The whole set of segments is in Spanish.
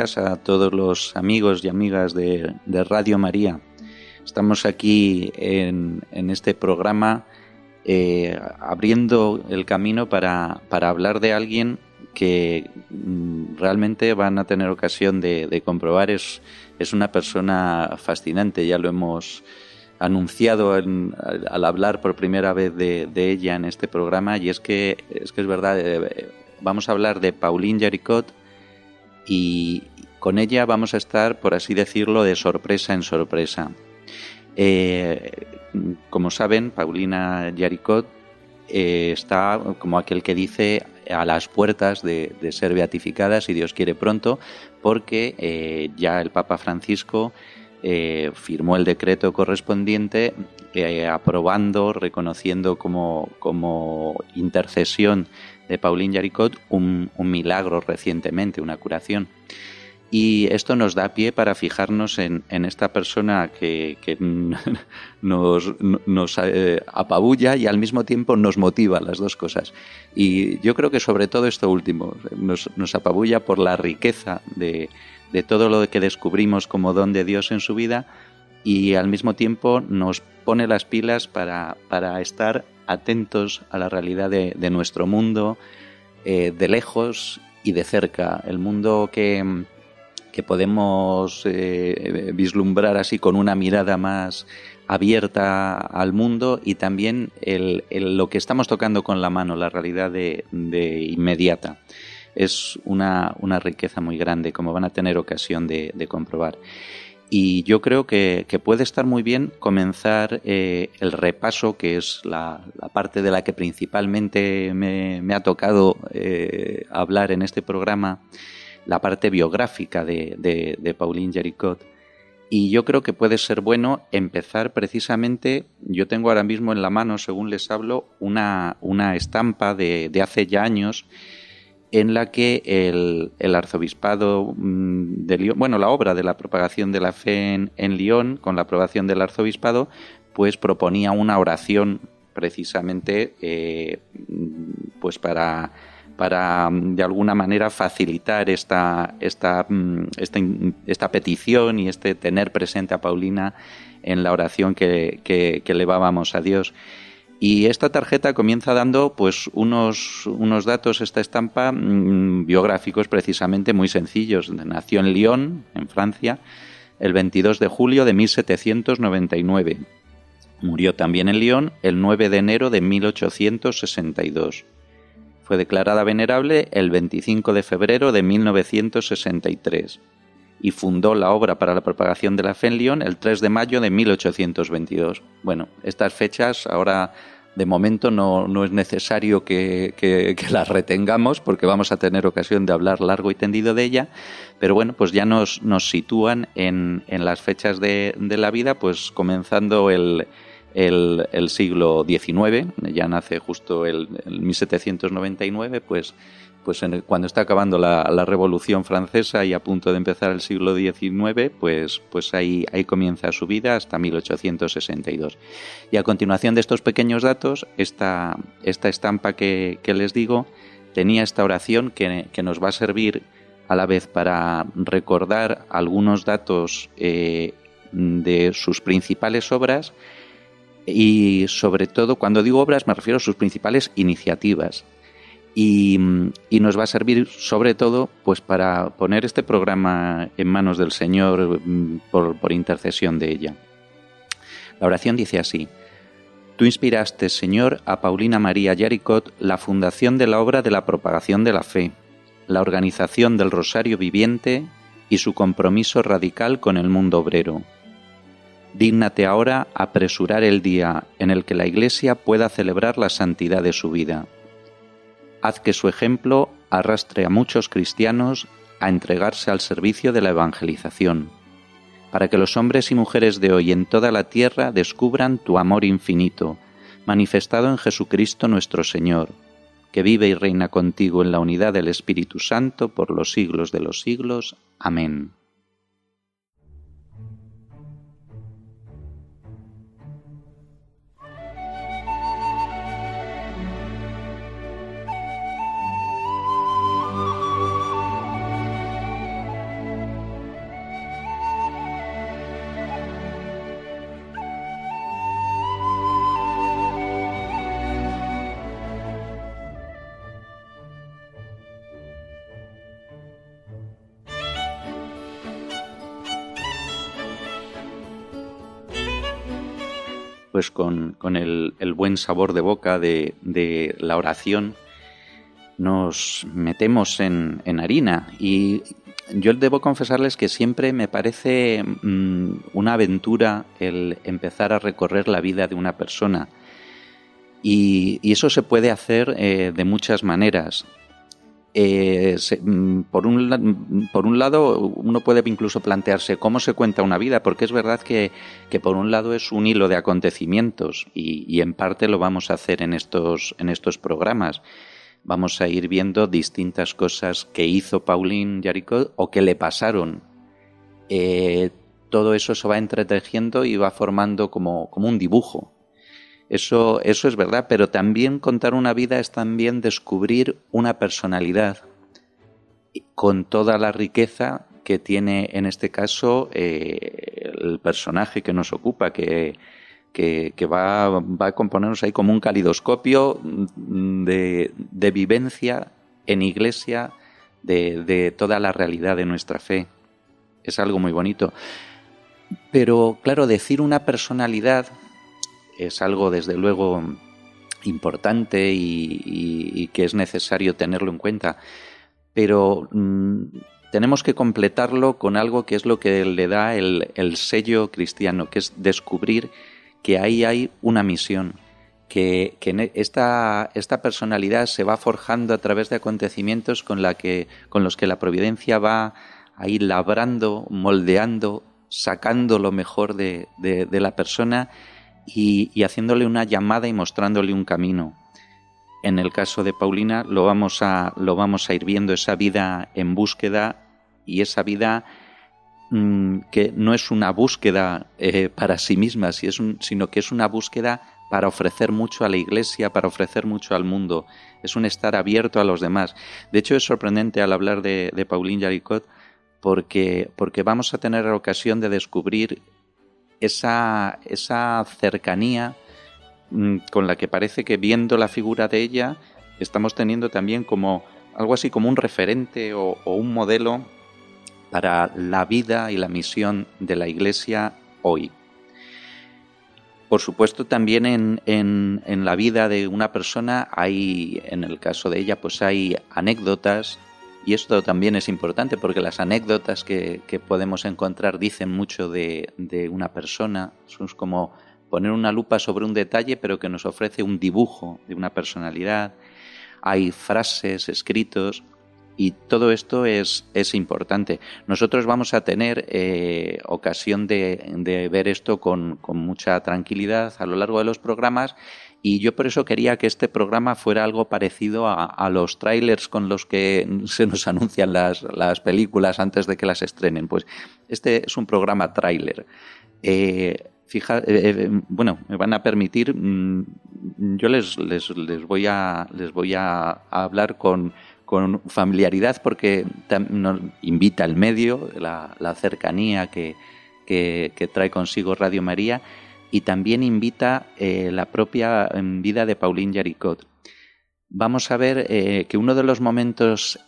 A todos los amigos y amigas de, Radio María. Estamos aquí en, este programa eh, abriendo el camino para, hablar de alguien que mm, realmente van a tener ocasión de, comprobar. Es, es, una persona fascinante, ya lo hemos anunciado al, hablar por primera vez de, ella en este programa y es que es, que es verdad, eh, vamos a hablar de Pauline Jaricot, y con ella vamos a estar, por así decirlo, de sorpresa en sorpresa. Eh, como saben, Paulina Yaricot eh, está, como aquel que dice, a las puertas de, ser beatificada, si Dios quiere pronto, porque eh, ya el Papa Francisco firmó el decreto correspondiente aprobando, reconociendo como, como intercesión de Pauline Jaricot un, milagro recientemente, una curación. Y esto nos da pie para fijarnos en, esta persona que, nos, nos eh, apabulla y al mismo tiempo nos motiva las dos cosas. Y yo creo que sobre todo esto último nos, nos apabulla por la riqueza de, de, todo lo que descubrimos como don de Dios en su vida y al mismo tiempo nos pone las pilas para, para estar atentos a la realidad de, nuestro mundo, eh, de lejos y de cerca. El mundo que, que podemos eh, vislumbrar así con una mirada más abierta al mundo y también el, lo que estamos tocando con la mano, la realidad de, de inmediata. Es una, una, riqueza muy grande, como van a tener ocasión de, comprobar. Y yo creo que, puede estar muy bien comenzar eh, el repaso, que es la, parte de la que principalmente me, ha tocado eh, hablar en este programa, la parte biográfica de, de, Pauline Jericot. Y yo creo que puede ser bueno empezar precisamente, yo tengo ahora mismo en la mano, según les hablo, una, una estampa de, de hace ya años en la que el, arzobispado mm, de Lyon, bueno, la obra de la propagación de la fe en, en Lyon, con la aprobación del arzobispado, pues proponía una oración precisamente eh, pues para, para de alguna manera facilitar esta, esta, mm, esta, petición y este tener presente a Paulina en la oración que, que, que elevábamos a Dios. Y esta tarjeta comienza dando pues unos, unos datos, esta estampa, mm, biográficos precisamente muy sencillos. Nació en Lyon, en Francia, el 22 de julio de 1799. Murió también en Lyon el 9 de enero de 1862. Fue declarada venerable el 25 de febrero de 1963 y fundó la obra para la propagación de la fe en Lyon el 3 de mayo de 1822. Bueno, estas fechas ahora de momento no, no es necesario que, que, las retengamos porque vamos a tener ocasión de hablar largo y tendido de ella, pero bueno, pues ya nos, nos sitúan en, en las fechas de, de la vida, pues comenzando el, el, siglo XIX, ya nace justo el, el 1799, pues pues cuando está acabando la, Revolución Francesa y a punto de empezar el siglo XIX, pues, pues ahí, ahí comienza su vida hasta 1862. Y a continuación de estos pequeños datos, esta, esta estampa que, les digo tenía esta oración que, nos va a servir a la vez para recordar algunos datos eh, de sus principales obras y sobre todo, cuando digo obras me refiero a sus principales iniciativas y, nos va a servir sobre todo pues para poner este programa en manos del Señor mm, por, intercesión de ella. La oración dice así, Tú inspiraste, Señor, a Paulina María Yaricot la fundación de la obra de la propagación de la fe, la organización del Rosario Viviente y su compromiso radical con el mundo obrero. Dígnate ahora apresurar el día en el que la Iglesia pueda celebrar la santidad de su vida haz que su ejemplo arrastre a muchos cristianos a entregarse al servicio de la evangelización, para que los hombres y mujeres de hoy en toda la tierra descubran tu amor infinito, manifestado en Jesucristo nuestro Señor, que vive y reina contigo en la unidad del Espíritu Santo por los siglos de los siglos. Amén. Pues con, el, buen sabor de boca de, la oración, nos metemos en, harina. Y yo debo confesarles que siempre me parece mm, una aventura el empezar a recorrer la vida de una persona. Y, eso se puede hacer eh, de muchas maneras. Eh, mm, por, un, por un lado, uno puede incluso plantearse cómo se cuenta una vida, porque es verdad que, por un lado es un hilo de acontecimientos y, en parte lo vamos a hacer en estos, en estos programas. Vamos a ir viendo distintas cosas que hizo Pauline Jaricot o que le pasaron. Eh, todo eso se va entretejiendo y va formando como, como un dibujo. Eso, eso es verdad, pero también contar una vida es también descubrir una personalidad con toda la riqueza que tiene en este caso eh, el personaje que nos ocupa, que, va, a componernos ahí como un calidoscopio de, vivencia en iglesia de, de, toda la realidad de nuestra fe. Es algo muy bonito. Pero claro, decir una personalidad es algo desde luego importante y, que es necesario tenerlo en cuenta, pero mm, tenemos que completarlo con algo que es lo que le da el, sello cristiano, que es descubrir que ahí hay una misión, que, e, esta, esta, personalidad se va forjando a través de acontecimientos con, la que, con los que la providencia va a ir labrando, moldeando, sacando lo mejor de, de la persona y, haciéndole una llamada y mostrándole un camino. En el caso de Paulina lo vamos a, lo vamos a ir viendo, esa vida en búsqueda y esa vida mm, que no es una búsqueda eh, para sí misma, sino que es una búsqueda para ofrecer mucho a la iglesia, para ofrecer mucho al mundo. Es un estar abierto a los demás. De hecho, es sorprendente al hablar de, de Pauline Jaricot porque, porque vamos a tener la ocasión de descubrir esa, esa cercanía mm, con la que parece que viendo la figura de ella estamos teniendo también como algo así como un referente o, un modelo para la vida y la misión de la Iglesia hoy. Por supuesto, también en, en, la vida de una persona hay, en el caso de ella, pues hay anécdotas, y esto también es importante porque las anécdotas que, podemos encontrar dicen mucho de, una persona. Es como poner una lupa sobre un detalle, pero que nos ofrece un dibujo de una personalidad. Hay frases, escritos, y todo esto es, es importante. Nosotros vamos a tener eh, ocasión de, ver esto con, con, mucha tranquilidad a lo largo de los programas y yo por eso quería que este programa fuera algo parecido a, los trailers con los que se nos anuncian las, películas antes de que las estrenen. Pues este es un programa trailer. Eh, fija, eh, eh, bueno, me van a permitir, mm, yo les, les, les, voy a, les voy a, hablar con, familiaridad porque nos invita el medio, la, cercanía que, que trae consigo Radio María y también invita eh, la propia em, vida de Pauline Jaricot. Vamos a ver eh, que uno de los momentos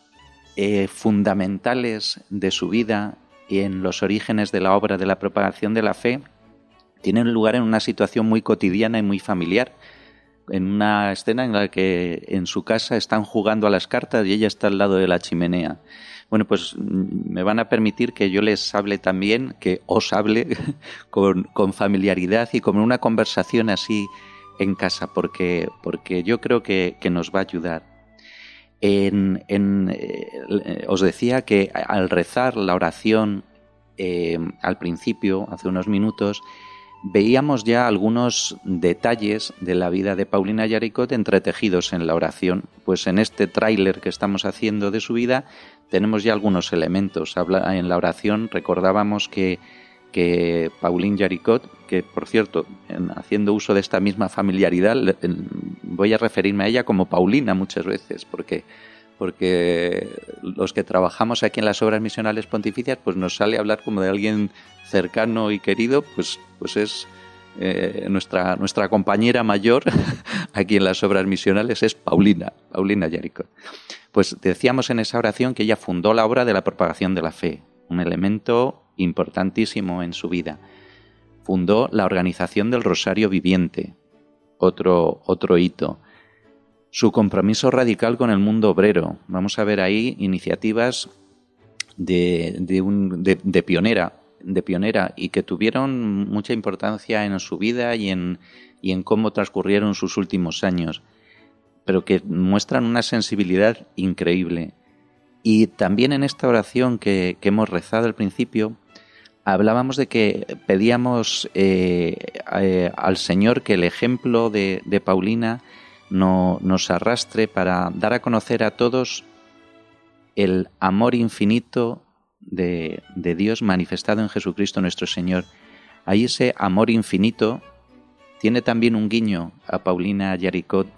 eh, fundamentales de su vida y en los orígenes de la obra de la propagación de la fe tiene lugar en una situación muy cotidiana y muy familiar, en una escena en la que en su casa están jugando a las cartas y ella está al lado de la chimenea. Bueno, pues mm, me van a permitir que yo les hable también, que os hable con, familiaridad y con una conversación así en casa, porque, porque yo creo que, nos va a ayudar. Eh, os decía que al rezar la oración eh, al principio, hace unos minutos, veíamos ya algunos detalles de la vida de Paulina Yaricot entretejidos en la oración. Pues en este tráiler que estamos haciendo de su vida tenemos ya algunos elementos. en la oración recordábamos que, que Yaricot, que por cierto, haciendo uso de esta misma familiaridad, voy a referirme a ella como Paulina muchas veces, porque porque los que trabajamos aquí en las obras misionales pontificias, pues nos sale hablar como de alguien cercano y querido, pues, pues es eh, nuestra, nuestra compañera mayor aquí en las obras misionales es Paulina, Paulina Yaricot. Pues decíamos en esa oración que ella fundó la obra de la propagación de la fe, un elemento importantísimo en su vida. Fundó la organización del Rosario Viviente, otro, otro hito su compromiso radical con el mundo obrero. Vamos a ver ahí iniciativas de, de, pionera, de pionera y que tuvieron mucha importancia en su vida y en, y en cómo transcurrieron sus últimos años, pero que muestran una sensibilidad increíble. Y también en esta oración que, hemos rezado al principio, hablábamos de que pedíamos eh, eh, al Señor que el ejemplo de, de Paulina no, nos arrastre para dar a conocer a todos el amor infinito de, Dios manifestado en Jesucristo nuestro Señor. Ahí ese amor infinito tiene también un guiño a Paulina Yaricot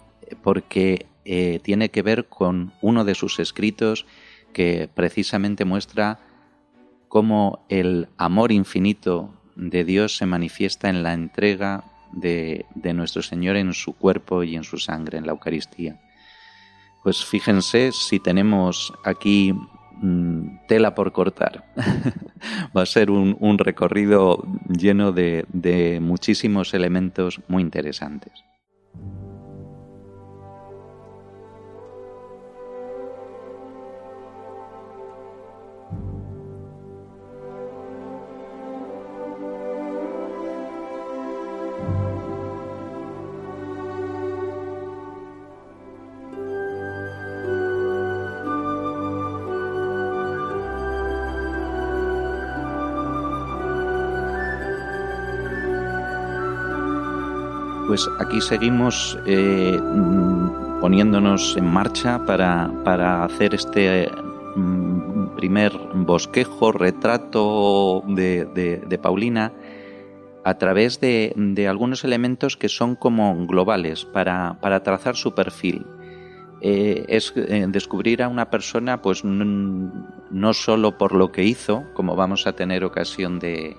porque eh, tiene que ver con uno de sus escritos que precisamente muestra cómo el amor infinito de Dios se manifiesta en la entrega de, nuestro Señor en su cuerpo y en su sangre, en la Eucaristía. Pues fíjense si tenemos aquí mm, tela por cortar. Va a ser un, recorrido lleno de muchísimos elementos muy interesantes. Pues aquí seguimos eh, mm, poniéndonos en marcha para, hacer este mm, primer bosquejo, retrato de, Paulina a través de, algunos elementos que son como globales para, trazar su perfil. Eh, es eh, descubrir a una persona pues no, solo por lo que hizo, como vamos a tener ocasión de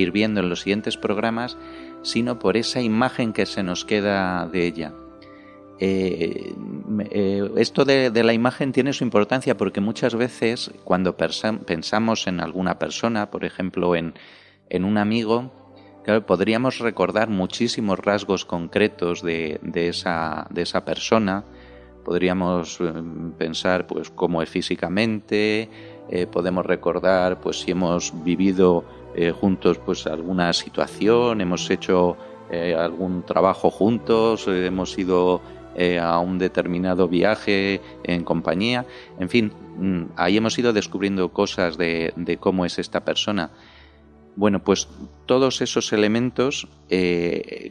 ir viendo en los siguientes programas, sino por esa imagen que se nos queda de ella. Eh, eh, esto de, la imagen tiene su importancia porque muchas veces cuando pensamos en alguna persona, por ejemplo en, un amigo, podríamos recordar muchísimos rasgos concretos de, esa, de esa persona, podríamos eh, pensar pues cómo es físicamente, podemos recordar pues si hemos vivido eh, juntos pues alguna situación, hemos hecho eh, algún trabajo juntos, eh, hemos ido a un determinado viaje en compañía, en fin, mm, ahí hemos ido descubriendo cosas de, cómo es esta persona. Bueno, pues todos esos elementos,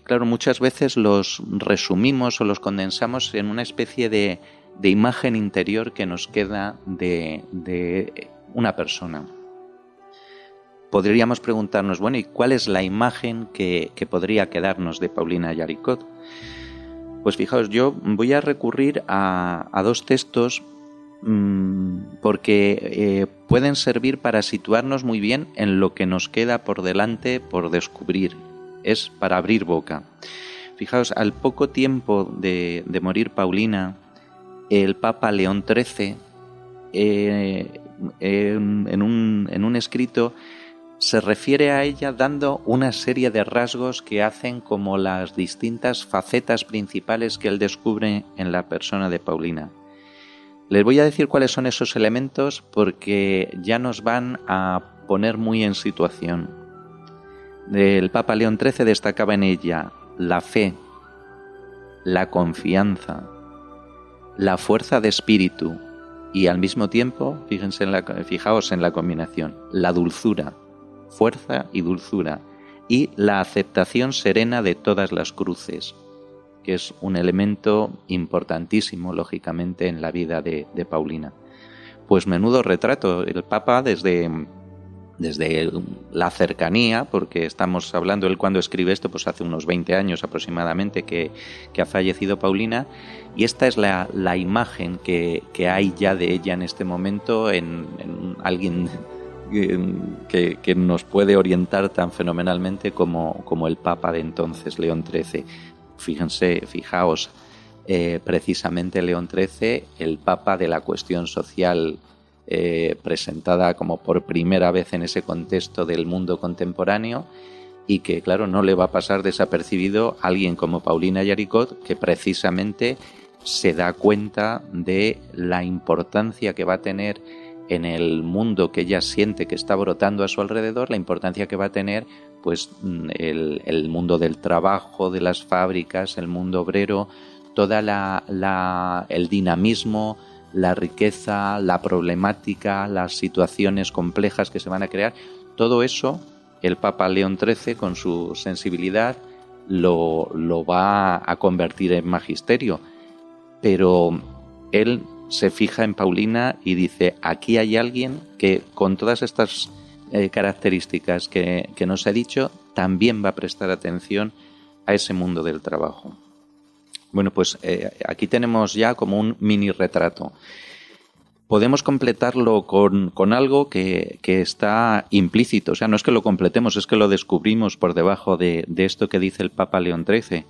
claro, muchas veces los resumimos o los condensamos en una especie de, imagen interior que nos queda de una persona podríamos preguntarnos, bueno, ¿y cuál es la imagen que, podría quedarnos de Paulina Yaricot? Pues fijaos, yo voy a recurrir a, dos textos mm, porque eh, pueden servir para situarnos muy bien en lo que nos queda por delante por descubrir. Es para abrir boca. Fijaos, al poco tiempo de, morir Paulina, el Papa León XIII, eh, en, un, en un escrito, se refiere a ella dando una serie de rasgos que hacen como las distintas facetas principales que él descubre en la persona de Paulina. Les voy a decir cuáles son esos elementos porque ya nos van a poner muy en situación. El Papa León XIII destacaba en ella la fe, la confianza, la fuerza de espíritu y al mismo tiempo, fíjense fijaos en la combinación, la dulzura, fuerza y dulzura, y la aceptación serena de todas las cruces, que es un elemento importantísimo, lógicamente, en la vida de, Paulina. Pues menudo retrato, el Papa desde desde la cercanía, porque estamos hablando, él cuando escribe esto, pues hace unos 20 años aproximadamente que, ha fallecido Paulina, y esta es la, imagen que, hay ya de ella en este momento en, alguien que, nos puede orientar tan fenomenalmente como, como el Papa de entonces, León XIII. Fíjense, fijaos, eh, precisamente León XIII, el Papa de la cuestión social eh, presentada como por primera vez en ese contexto del mundo contemporáneo y que, claro, no le va a pasar desapercibido a alguien como Paulina Yaricot, que precisamente se da cuenta de la importancia que va a tener en el mundo que ella siente que está brotando a su alrededor, la importancia que va a tener pues el, el mundo del trabajo, de las fábricas, el mundo obrero, toda la, la el dinamismo, la riqueza, la problemática, las situaciones complejas que se van a crear, todo eso el Papa León XIII con su sensibilidad lo, lo va a convertir en magisterio. Pero él se fija en Paulina y dice, aquí hay alguien que con todas estas eh, características que, que nos ha dicho, también va a prestar atención a ese mundo del trabajo. Bueno, pues eh, aquí tenemos ya como un mini retrato. Podemos completarlo con, algo que, está implícito, o sea, no es que lo completemos, es que lo descubrimos por debajo de, esto que dice el Papa León XIII,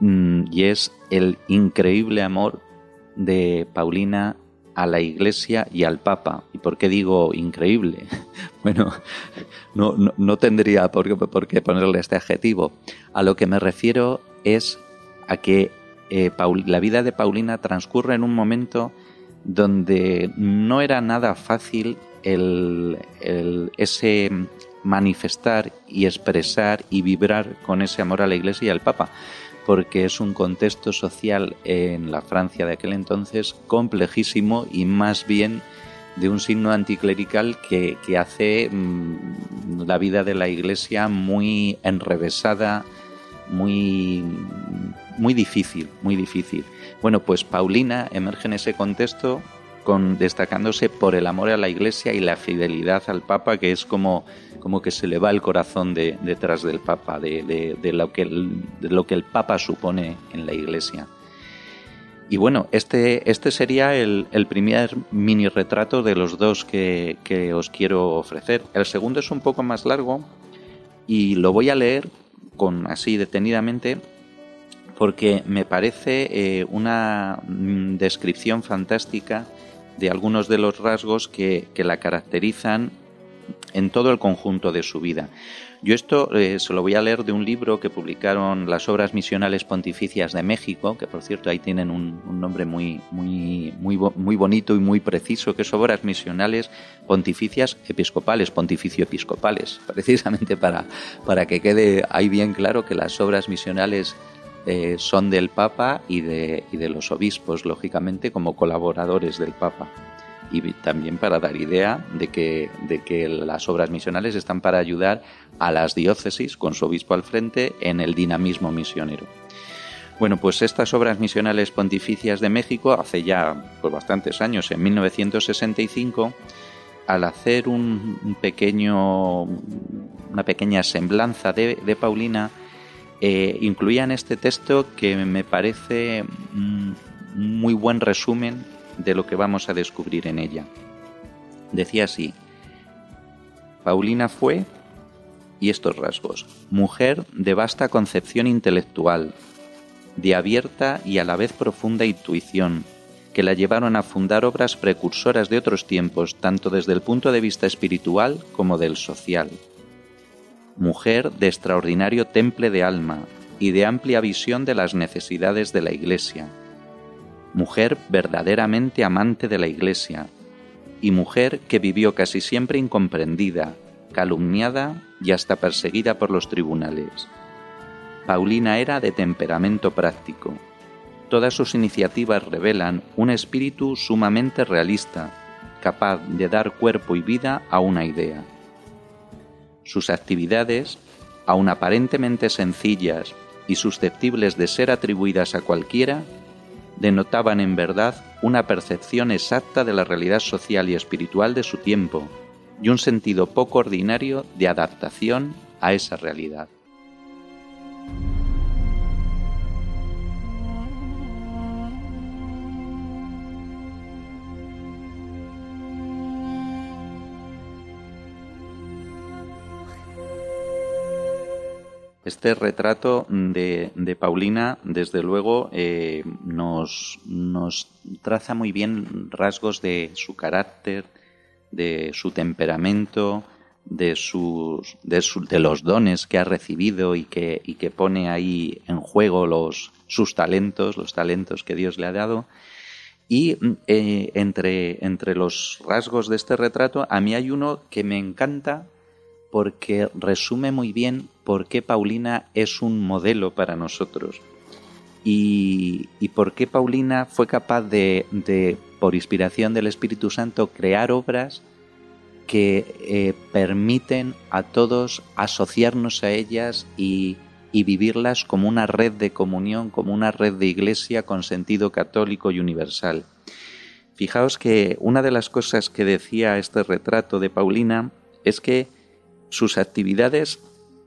mm, y es el increíble amor de Paulina a la Iglesia y al Papa. ¿Y por qué digo increíble? Bueno, no, no tendría por qué, por qué, ponerle este adjetivo. A lo que me refiero es a que eh, la vida de Paulina transcurre en un momento donde no era nada fácil el, ese manifestar y expresar y vibrar con ese amor a la Iglesia y al Papa, porque es un contexto social en la Francia de aquel entonces complejísimo y más bien de un signo anticlerical que, hace mm, la vida de la Iglesia muy enrevesada, muy muy difícil, muy difícil. Bueno, pues Paulina emerge en ese contexto con, destacándose por el amor a la Iglesia y la fidelidad al Papa, que es como, como que se le va el corazón de, detrás del Papa, de, lo que el, lo que el Papa supone en la Iglesia. Y bueno, este, este sería el, primer mini retrato de los dos que, que os quiero ofrecer. El segundo es un poco más largo y lo voy a leer con así detenidamente porque me parece eh, una mm, descripción fantástica de algunos de los rasgos que, la caracterizan en todo el conjunto de su vida. Yo esto eh, se lo voy a leer de un libro que publicaron las Obras Misionales Pontificias de México, que por cierto ahí tienen un, nombre muy, muy, muy, muy bonito y muy preciso, que es Obras Misionales Pontificias Episcopales, Pontificio Episcopales, precisamente para, para que quede ahí bien claro que las obras misionales eh, son del Papa y de, y de los obispos, lógicamente, como colaboradores del Papa. Y también para dar idea de que, de que las obras misionales están para ayudar a las diócesis, con su obispo al frente, en el dinamismo misionero. Bueno, pues estas obras misionales pontificias de México, hace ya pues, bastantes años, en 1965, al hacer un, pequeño, una pequeña semblanza de, de Paulina, eh, incluían este texto que me parece un muy buen resumen de lo que vamos a descubrir en ella. Decía así, Paulina fue, y estos rasgos, mujer de vasta concepción intelectual, de abierta y a la vez profunda intuición, que la llevaron a fundar obras precursoras de otros tiempos, tanto desde el punto de vista espiritual como del social mujer de extraordinario temple de alma y de amplia visión de las necesidades de la Iglesia, mujer verdaderamente amante de la Iglesia, y mujer que vivió casi siempre incomprendida, calumniada y hasta perseguida por los tribunales. Paulina era de temperamento práctico. Todas sus iniciativas revelan un espíritu sumamente realista, capaz de dar cuerpo y vida a una idea. Sus actividades, aun aparentemente sencillas y susceptibles de ser atribuidas a cualquiera, denotaban en verdad una percepción exacta de la realidad social y espiritual de su tiempo y un sentido poco ordinario de adaptación a esa realidad. Este retrato de, Paulina, desde luego, eh, nos, nos, traza muy bien rasgos de su carácter, de su temperamento, de, sus, de, los dones que ha recibido y que, y que pone ahí en juego los, sus talentos, los talentos que Dios le ha dado. Y eh, entre, entre los rasgos de este retrato, a mí hay uno que me encanta porque resume muy bien por qué Paulina es un modelo para nosotros y, por qué Paulina fue capaz de, por inspiración del Espíritu Santo, crear obras que eh, permiten a todos asociarnos a ellas y, y vivirlas como una red de comunión, como una red de iglesia con sentido católico y universal. Fijaos que una de las cosas que decía este retrato de Paulina es que sus actividades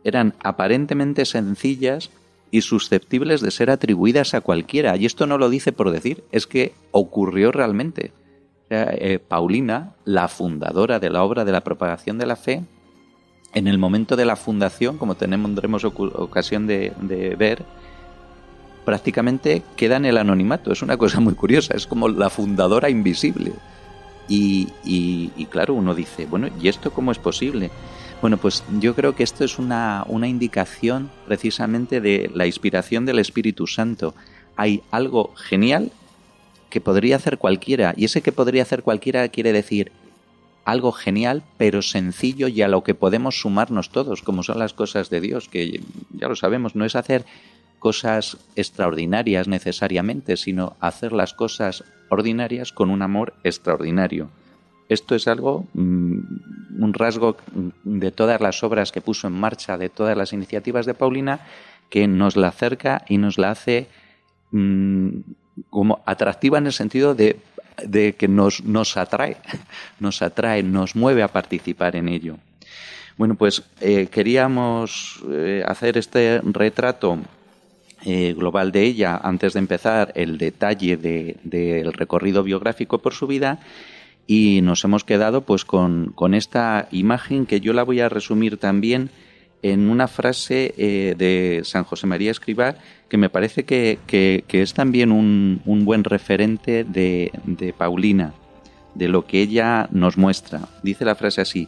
eran aparentemente sencillas y susceptibles de ser atribuidas a cualquiera. Y esto no lo dice por decir, es que ocurrió realmente. Eh, Paulina, la fundadora de la obra de la propagación de la fe, en el momento de la fundación, como tendremos ocasión de, ver, prácticamente queda en el anonimato. Es una cosa muy curiosa, es como la fundadora invisible. Y, y claro, uno dice, bueno, ¿y esto cómo es posible? Bueno, pues yo creo que esto es una, una indicación precisamente de la inspiración del Espíritu Santo. Hay algo genial que podría hacer cualquiera, y ese que podría hacer cualquiera quiere decir algo genial, pero sencillo y a lo que podemos sumarnos todos, como son las cosas de Dios, que ya lo sabemos, no es hacer cosas extraordinarias necesariamente, sino hacer las cosas ordinarias con un amor extraordinario. Esto es algo, mm, un rasgo de todas las obras que puso en marcha, de todas las iniciativas de Paulina, que nos la acerca y nos la hace mm, como atractiva en el sentido de, que nos, nos atrae, nos atrae, nos mueve a participar en ello. Bueno, pues eh, queríamos eh, hacer este retrato eh, global de ella antes de empezar el detalle del recorrido biográfico por su vida y nos hemos quedado pues con, esta imagen que yo la voy a resumir también en una frase eh, de San José María Escribá que me parece que, es también un, un buen referente de, de, Paulina, de lo que ella nos muestra. Dice la frase así,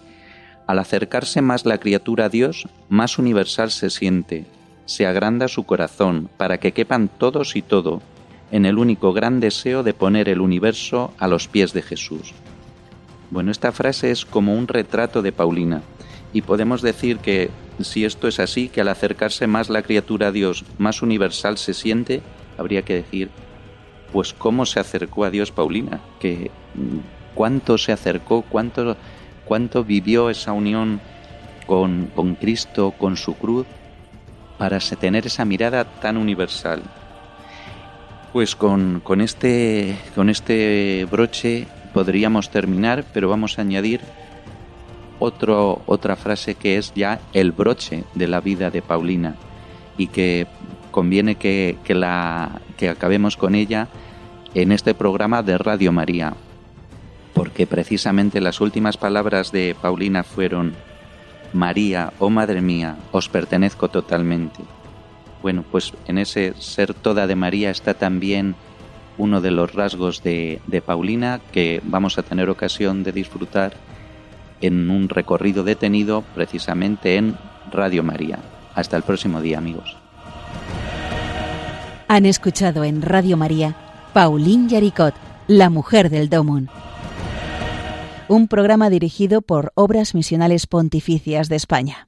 al acercarse más la criatura a Dios, más universal se siente, se agranda su corazón para que quepan todos y todo en el único gran deseo de poner el universo a los pies de Jesús. Bueno, esta frase es como un retrato de Paulina y podemos decir que si esto es así, que al acercarse más la criatura a Dios, más universal se siente, habría que decir, pues cómo se acercó a Dios Paulina, que cuánto se acercó, cuánto, cuánto vivió esa unión con, con Cristo, con su cruz, para tener esa mirada tan universal. Pues con, con, este, con este broche podríamos terminar, pero vamos a añadir otro, otra frase que es ya el broche de la vida de Paulina y que conviene que, la, que acabemos con ella en este programa de Radio María, porque precisamente las últimas palabras de Paulina fueron, María, oh Madre mía, os pertenezco totalmente. Bueno, pues en ese ser toda de María está también uno de los rasgos de, Paulina que vamos a tener ocasión de disfrutar en un recorrido detenido precisamente en Radio María. Hasta el próximo día, amigos. Han escuchado en Radio María Pauline Yaricot, la mujer del Domun. Un programa dirigido por Obras Misionales Pontificias de España.